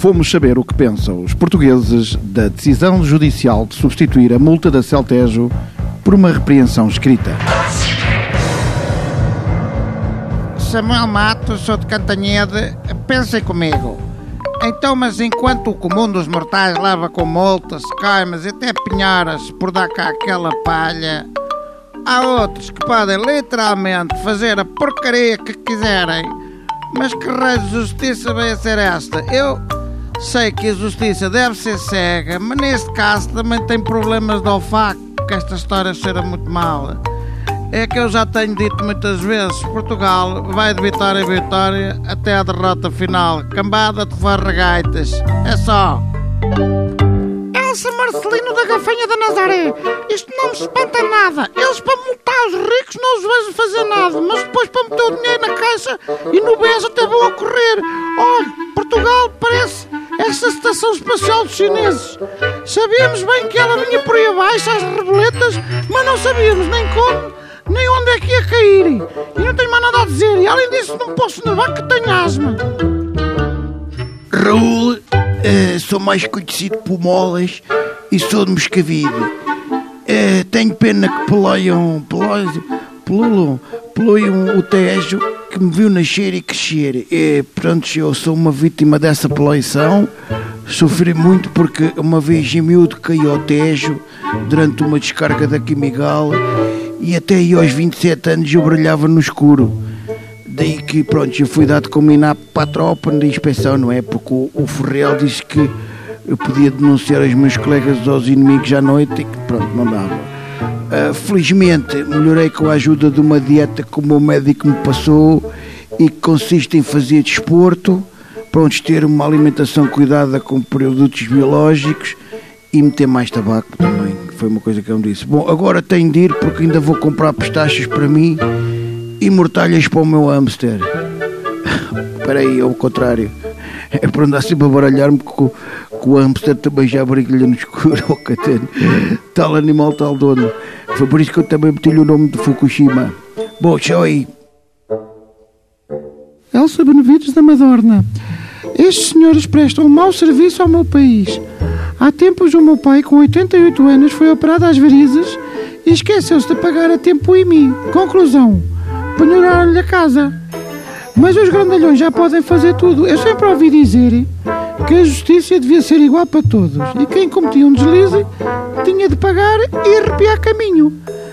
fomos saber o que pensam os portugueses da decisão judicial de substituir a multa da Celtejo por uma repreensão escrita. Samuel Matos, sou de Cantanhede. Pensem comigo. Então, mas enquanto o comum dos mortais leva com multas, caimas e até pinharas por dar cá aquela palha, há outros que podem literalmente fazer a porcaria que quiserem. Mas que raio de justiça vai ser esta? Eu sei que a justiça deve ser cega, mas neste caso também tem problemas de olfato, porque esta história cheira muito mal. É que eu já tenho dito muitas vezes: Portugal vai de vitória em vitória até a derrota final. Cambada de farragaitas. É só. Elsa Marcelino da Gafanha da Nazaré. Isto não me espanta nada. Eles para multar os ricos não os vejo fazer nada, mas depois para meter o dinheiro na caixa e no BES até vão a correr. Olha, Portugal parece essa estação espacial dos chineses. Sabíamos bem que ela vinha por aí abaixo às rebeletas, mas não sabíamos nem como nem onde é que ia cair. E não tenho mais nada a dizer. E além disso, não posso nevar que tenho asma. Raul, eh, sou mais conhecido por Molas e sou de Moscavide. Eh, tenho pena que peleiam, peleiam, pelulam, peluam o Tejo que me viu nascer e crescer. E, pronto, eu sou uma vítima dessa peleição. Sofri muito porque uma vez em miúdo caí ao Tejo durante uma descarga da Quimigal e até aí aos 27 anos eu brilhava no escuro. Daí que, pronto, eu fui dado como INAP para a tropa de inspeção, não é? Porque o, o disse que eu podia denunciar os meus colegas aos inimigos à noite e que, pronto, não dava. Uh, felizmente, melhorei com a ajuda de uma dieta que o meu médico me passou e que consiste em fazer desporto, pronto, ter uma alimentação cuidada com produtos biológicos e meter mais tabaco também foi uma coisa que eu me disse. Bom, agora tenho de ir porque ainda vou comprar pistachos para mim e mortalhas para o meu hamster. Espera aí, ao contrário. É para andar sempre a baralhar-me com, com o também já brilha no escuro, oh, Catano. Tal animal, tal dono. Foi por isso que eu também meti-lhe o nome de Fukushima. Bom, aí. Elsa Benevides da Madorna. Estes senhores prestam um mau serviço ao meu país. Há tempos o meu pai, com 88 anos, foi operado às varizes e esqueceu-se de pagar a tempo o IMI. Conclusão, penhoraram-lhe a casa. Mas os grandalhões já podem fazer tudo. Eu sempre ouvi dizer que a justiça devia ser igual para todos e quem cometia um deslize tinha de pagar e arrepiar caminho.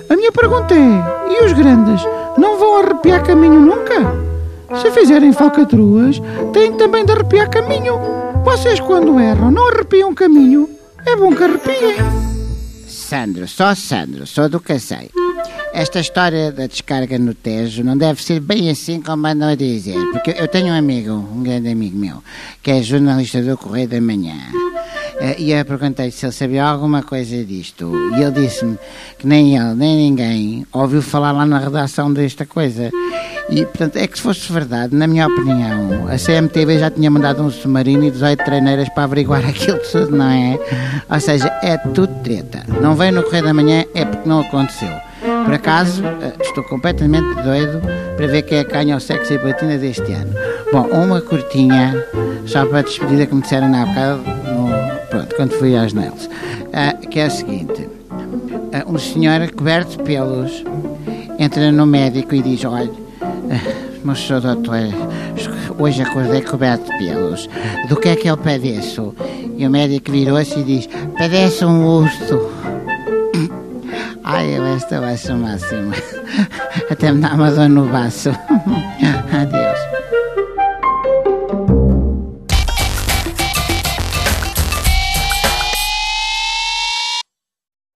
A minha pergunta é: e os grandes não vão arrepiar caminho nunca? Se fizerem falcatruas, têm também de arrepiar caminho. Vocês, quando erram, não arrepiam caminho? É bom que arrepiem. Sandro, só Sandro, só do que sei. Esta história da descarga no Tejo não deve ser bem assim como andam a dizer. Porque eu tenho um amigo, um grande amigo meu, que é jornalista do Correio da Manhã. Eh, e eu perguntei se ele sabia alguma coisa disto. E ele disse-me que nem ele, nem ninguém ouviu falar lá na redação desta coisa. E, portanto, é que se fosse verdade, na minha opinião, a CMTV já tinha mandado um submarino e 18 treineiras para averiguar aquilo tudo, não é? Ou seja, é tudo treta. Não veio no Correio da Manhã é porque não aconteceu. Por acaso, eh, estou completamente doido para ver quem é que ganha o sexo e batina deste ano. Bom, uma curtinha, só para a despedida que me disseram na bocado, no, pronto, quando fui às Nels, uh, que é a seguinte. Uh, um senhor coberto de pelos entra no médico e diz, olha, mas, Sr. doutor, hoje acordei coberto de pelos. Do que é que eu padeço? E o médico virou-se e diz: Padece um urso. Ai, esta vai ser máximo. Até uma dor no baço. Adeus.